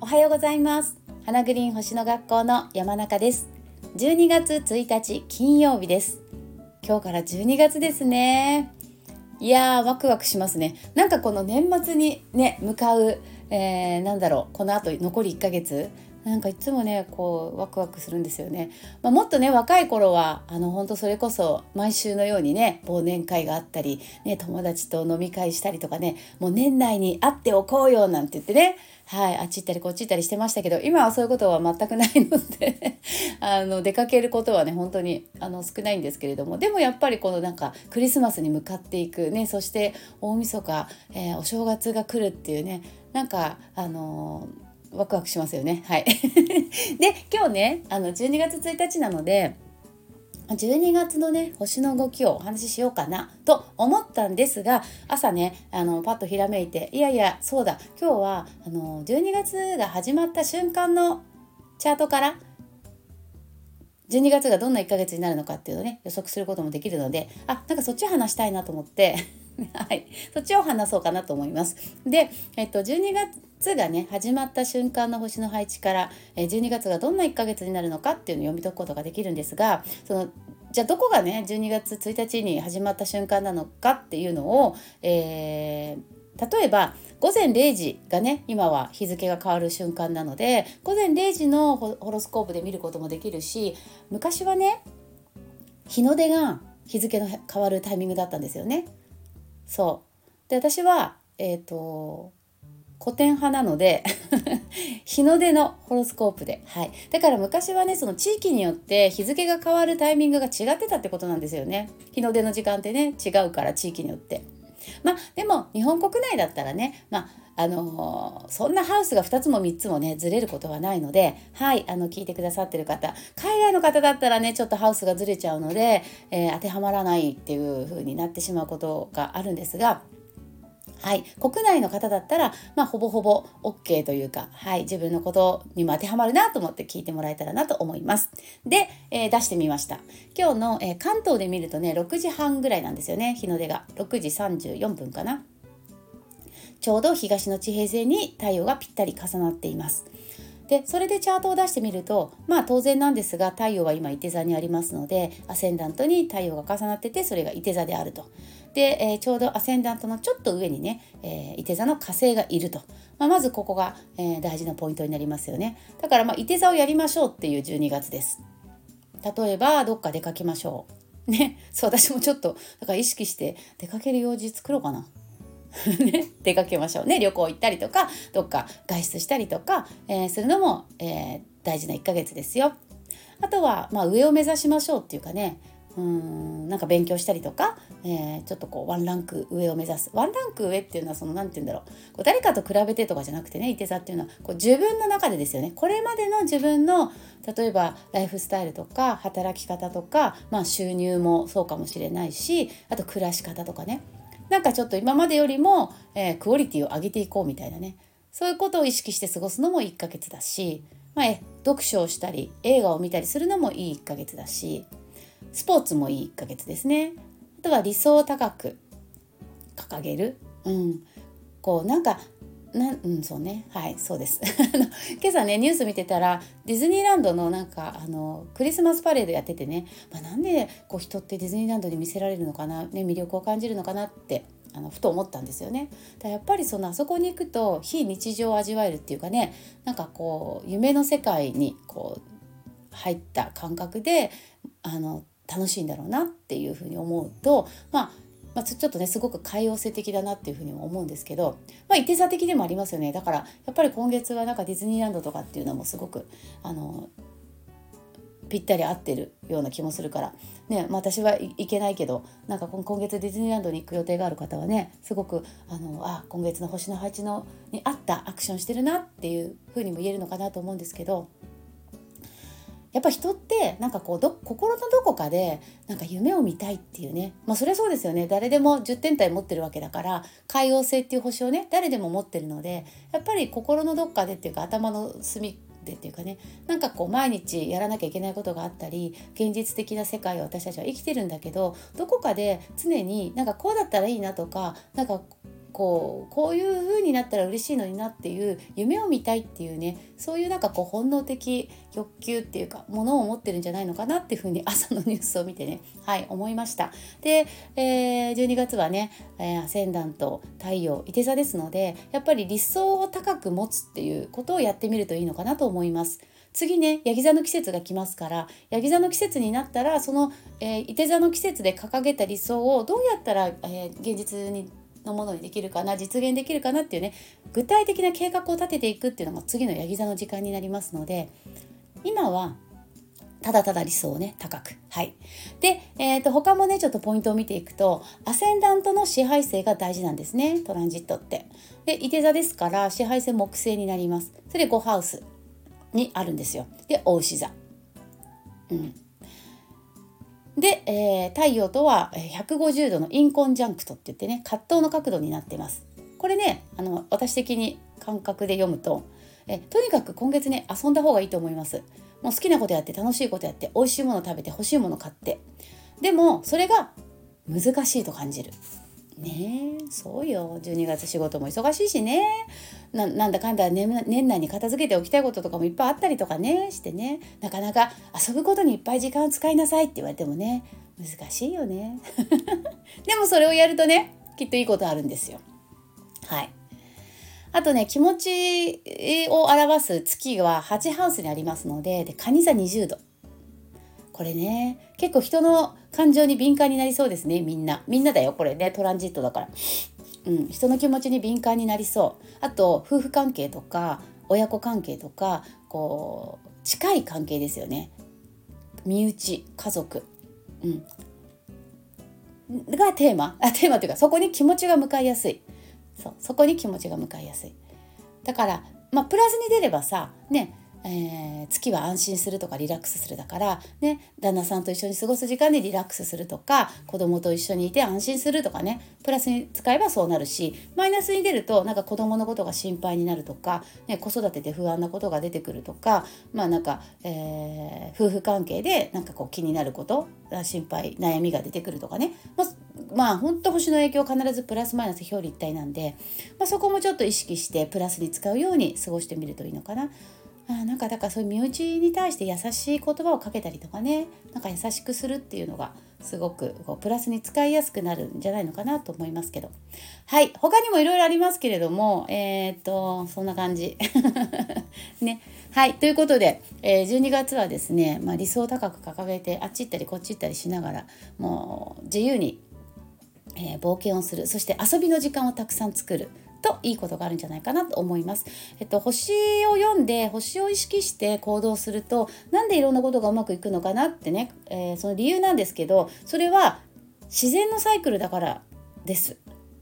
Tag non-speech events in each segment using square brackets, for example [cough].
おはようございます。花グリーン星の学校の山中です。12月1日金曜日です。今日から12月ですね。いやーワクワクしますね。なんかこの年末にね向かう、えー、なんだろうこのあと残り1ヶ月なんかいつもねこうワクワクするんですよね、まあ、もっとね若い頃はあの本当それこそ毎週のようにね忘年会があったり、ね、友達と飲み会したりとかねもう年内に会っておこうよなんて言ってねはいあっち行ったりこっち行ったりしてましたけど今はそういうことは全くないので [laughs] あの出かけることはね本当にあの少ないんですけれどもでもやっぱりこのなんかクリスマスに向かっていくねそして大晦日、えー、お正月が来るっていうねなんかあのーワクワクしますよね。はい。[laughs] で今日ねあの12月1日なので12月のね星の動きをお話ししようかなと思ったんですが朝ねあのパッとひらめいていやいやそうだ今日はあの12月が始まった瞬間のチャートから12月がどんな1ヶ月になるのかっていうのをね予測することもできるのであなんかそっち話したいなと思って [laughs] はい、そっちを話そうかなと思います。で、えっと、12月がね始まった瞬間の星の配置から12月がどんな1ヶ月になるのかっていうのを読み解くことができるんですがそのじゃあどこがね12月1日に始まった瞬間なのかっていうのを、えー、例えば午前0時がね今は日付が変わる瞬間なので午前0時のホロスコープで見ることもできるし昔はね日の出が日付の変わるタイミングだったんですよね。そうで私はえっ、ー、と古典派なので [laughs] 日の出のホロスコープで、はい、だから昔はねその地域によって日付が変わるタイミングが違ってたってことなんですよね。日の出の時間ってね違うから地域によって。まあでも日本国内だったらねまああのー、そんなハウスが2つも3つもねずれることはないのではいあの聞いてくださってる方海外の方だったらねちょっとハウスがずれちゃうので、えー、当てはまらないっていう風になってしまうことがあるんですがはい、国内の方だったら、まあ、ほぼほぼ OK というか、はい、自分のことにも当てはまるなと思って聞いてもらえたらなと思います。で、えー、出してみました。今日の、えー、関東で見るとね、6時半ぐらいなんですよね、日の出が。6時34分かな。ちょうど東の地平線に太陽がぴったり重なっています。でそれでチャートを出してみるとまあ当然なんですが太陽は今伊手座にありますのでアセンダントに太陽が重なっててそれが伊手座であると。で、えー、ちょうどアセンダントのちょっと上にね、えー、伊手座の火星がいると、まあ、まずここが、えー、大事なポイントになりますよね。だからまあ伊手座をやりましょうっていう12月です。例えばどっか出かけましょう。[laughs] ね。そう私もちょっとだから意識して出かける用事作ろうかな。[laughs] ね、出かけましょう。ね。旅行行ったりとかどっか外出したりとか、えー、するのも、えー、大事な1ヶ月ですよ。あとは、まあ、上を目指しましょうっていうかね。うんなんか勉強したりとか、えー、ちょっとこうワンランク上を目指す。ワンランク上っていうのはその何て言うんだろう。こう誰かと比べてとかじゃなくてねいて座っていうのはこう自分の中でですよね。これまでの自分の例えばライフスタイルとか働き方とか、まあ、収入もそうかもしれないしあと暮らし方とかね。なんかちょっと今までよりも、えー、クオリティを上げていこうみたいなね。そういうことを意識して過ごすのも1ヶ月だし、まあ、読書をしたり映画を見たりするのもいい1ヶ月だし。スポーツもいい1ヶ月ですね。あとは理想を高く掲げる、うん、こうなんかなうんそうね。はいそうです。[laughs] 今朝ねニュース見てたらディズニーランドのなんかあのクリスマスパレードやっててね、まあ、なんでこう人ってディズニーランドに見せられるのかな、ね、魅力を感じるのかなってあのふと思ったんですよね。だやっぱりそのあそこに行くと非日常を味わえるっていうかねなんかこう夢の世界にこう入った感覚であの楽しいんだろうなっていうふうに思うとまあまあ、ちょっとねすごく海洋性的だなっていうふうにも思うんですけど、まあ、一定差的でもありますよね。だからやっぱり今月はなんかディズニーランドとかっていうのもすごくあのぴったり合ってるような気もするから、ねまあ、私は行けないけどなんか今月ディズニーランドに行く予定がある方はねすごくあのあ今月の星の配置のに合ったアクションしてるなっていうふうにも言えるのかなと思うんですけどやっぱ人ってなんかこうど心のどこかでなんか夢を見たいっていうね。まあそれはそうですよね。誰でも10点体持ってるわけだから海王星っていう星をね誰でも持ってるのでやっぱり心のどっかでっていうか頭の隅でっていうかね。なんかこう毎日やらなきゃいけないことがあったり現実的な世界を私たちは生きてるんだけどどこかで常になんかこうだったらいいなとかなんかこうこういう風になったら嬉しいのになっていう夢を見たいっていうねそういうなんかこう本能的欲求っていうかものを持ってるんじゃないのかなっていう風に朝のニュースを見てね [laughs] はい思いました。で、えー、12月はね、えー、アセンダント太陽いて座ですのでやっぱり理想を高く持つっていうことをやってみるといいのかなと思います。次ねヤギ座の季節が来ますからヤギ座の季節になったらその、えー、いて座の季節で掲げた理想をどうやったら、えー、現実にのものにできるかな実現できるかなっていうね具体的な計画を立てていくっていうのが次のヤギ座の時間になりますので今はただただ理想をね高く。はい。で、えーと、他もねちょっとポイントを見ていくとアセンダントの支配性が大事なんですねトランジットって。で伊手座ですから支配性木星になります。それで5ハウスにあるんですよ。で大牛座。うん。で、えー、太陽とは150度のインコンジャンクトって言ってね葛藤の角度になってます。これねあの私的に感覚で読むとえとにかく今月ね遊んだ方がいいと思います。もう好きなことやって楽しいことやって美味しいもの食べて欲しいもの買ってでもそれが難しいと感じる。ね。えそうよ。12月仕事も忙しいしね。なんだかんだ年年内に片付けておきたいこととかもいっぱいあったりとかね。してね。なかなか遊ぶことにいっぱい時間を使いなさいって言われてもね。難しいよね。[laughs] でもそれをやるとねきっといいことあるんですよ。はい。あとね気持ちを表す月は8ハウスにありますのでで蟹座20度。これね結構人の感情に敏感になりそうですねみんな。みんなだよこれね。トランジットだから。うん、人の気持ちに敏感になりそう。あと夫婦関係とか親子関係とかこう近い関係ですよね。身内家族、うん、がテーマ。あテーマというかそこに気持ちが向かいやすい。そう。そこに気持ちが向かいやすい。だからまあプラスに出ればさねえー、月は安心するとかリラックスするだから、ね、旦那さんと一緒に過ごす時間でリラックスするとか子供と一緒にいて安心するとかねプラスに使えばそうなるしマイナスに出るとなんか子供のことが心配になるとか、ね、子育てで不安なことが出てくるとかまあなんか、えー、夫婦関係でなんかこう気になること心配悩みが出てくるとかね、まあ、まあ本当星の影響必ずプラスマイナス表裏一体なんで、まあ、そこもちょっと意識してプラスに使うように過ごしてみるといいのかな。あなんかだからそういう身内に対して優しい言葉をかけたりとかね。なんか優しくするっていうのがすごくこうプラスに使いやすくなるんじゃないのかなと思いますけど。はい他にもいろいろありますけれどもえー、っとそんな感じ。[laughs] ね。はいということで、えー、12月はですね、まあ、理想高く掲げてあっち行ったりこっち行ったりしながらもう自由に、えー、冒険をする。そして遊びの時間をたくさん作る。といいことがあるんじゃないかなと思います。えっと、星を読んで星を意識して行動するとなんでいろんなことがうまくいくのかなってね、えー、その理由なんですけどそれは自然のサイクルだからです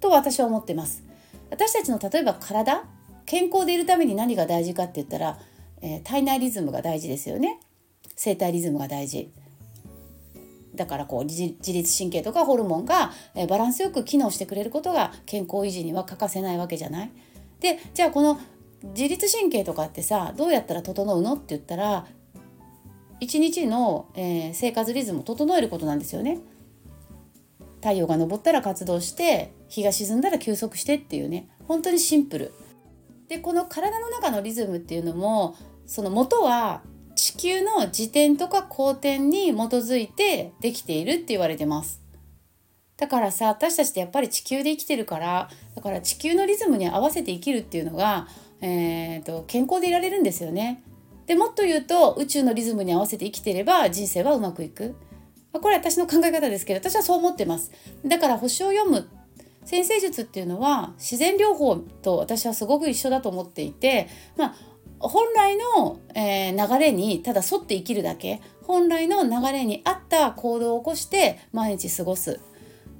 と私は思ってます。私たちの例えば体健康でいるために何が大事かって言ったら、えー、体内リズムが大事ですよね生体リズムが大事だからこう自律神経とかホルモンがバランスよく機能してくれることが健康維持には欠かせないわけじゃない？でじゃあこの自律神経とかってさどうやったら整うのって言ったら一日の、えー、生活リズムを整えることなんですよね。太陽が昇ったら活動して日が沈んだら休息してっていうね本当にシンプル。でこの体の中のリズムっていうのもその元は地球の自転とか公転に基づいてできているって言われてます。だからさ私たちってやっぱり地球で生きてるからだから地球のリズムに合わせて生きるっていうのが、えーと、健康でいられるんですよね。でもっと言うと宇宙のリズムに合わせて生きてれば人生はうまくいく。これ私の考え方ですけど私はそう思ってます。だから星を読む先生術っていうのは自然療法と私はすごく一緒だと思っていてまあ本来の、えー、流れにただ沿って生きるだけ本来の流れに合った行動を起こして毎日過ごす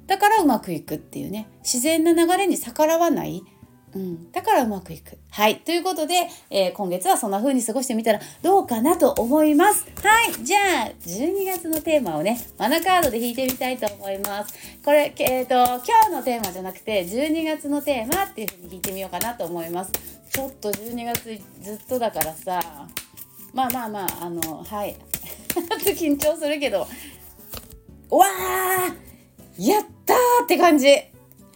だからうまくいくっていうね自然な流れに逆らわないうん、だからうまくいく。はい。ということで、えー、今月はそんな風に過ごしてみたらどうかなと思います。はい。じゃあ、12月のテーマをね、マナカードで引いてみたいと思います。これ、えっ、ー、と、今日のテーマじゃなくて、12月のテーマっていう風に引いてみようかなと思います。ちょっと12月ずっとだからさ、まあまあまああのはい。[laughs] 緊張するけどわーやったーって感じ。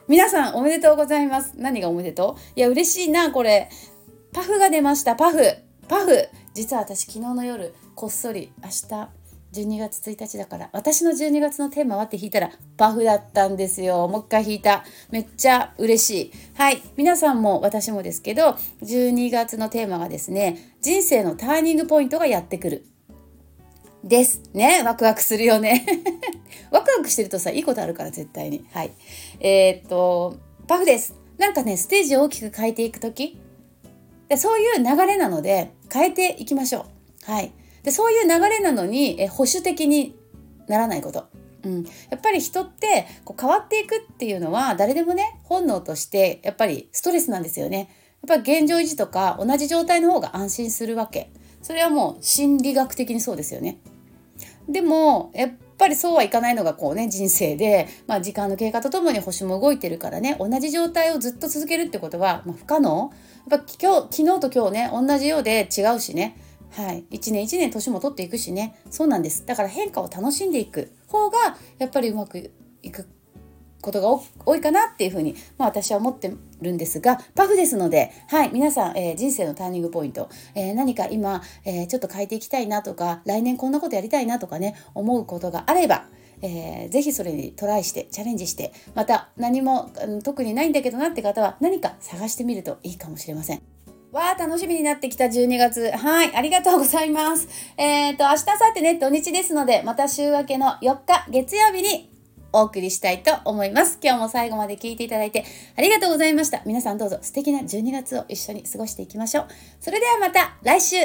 皆さんおめでとうございます。何がおめでとう？いや嬉しいなこれ。パフが出ましたパフ。パフ。実は私昨日の夜こっそり明日12月1日だから。私の12月のテーマは？って弾いたらパフだったんですよ。もう一回弾いた。めっちゃ嬉しい。はい。皆さんも私もですけど12月のテーマがですね人生のターニングポイントがやってくる。です。ね。ワクワクするよね。[laughs] ワクワクしてるとさいいことあるから絶対に。はい。えー、っとパフです。なんかねステージを大きく変えていく時？そういう流れなので変えていきましょう。はい。でそういう流れなのにえ保守的にならないこと。うん、やっぱり人ってこう変わっていくっていうのは誰でもね本能としてやっぱりストレスなんですよね。やっぱり現状維持とか同じ状態の方が安心するわけ。それはもう心理学的にそうですよね。でもやっぱりそうはいかないのがこうね人生で、まあ、時間の経過とともに星も動いてるからね同じ状態をずっと続けるってことは、まあ、不可能やっぱ今日昨日と今日ね同じようで違うしねはい、1年1年年も取っていくしね。そうなんです。だから変化を楽しんでいく方がやっぱりうまくいくことが多いかなっていうふうに、まあ、私は思ってるんですがパフですので、はい、皆さん、えー、人生のターニングポイント、えー、何か今、えー、ちょっと変えていきたいなとか来年こんなことやりたいなとかね思うことがあればえー、ぜひそれにトライしてチャレンジしてまた何も、うん、特にないんだけどなって方は何か探してみるといいかもしれません。わあ、楽しみになってきた12月。はい、ありがとうございます。えっ、ー、と、明日、明後日ね、土日ですので、また週明けの4日、月曜日にお送りしたいと思います。今日も最後まで聞いていただいてありがとうございました。皆さんどうぞ素敵な12月を一緒に過ごしていきましょう。それではまた来週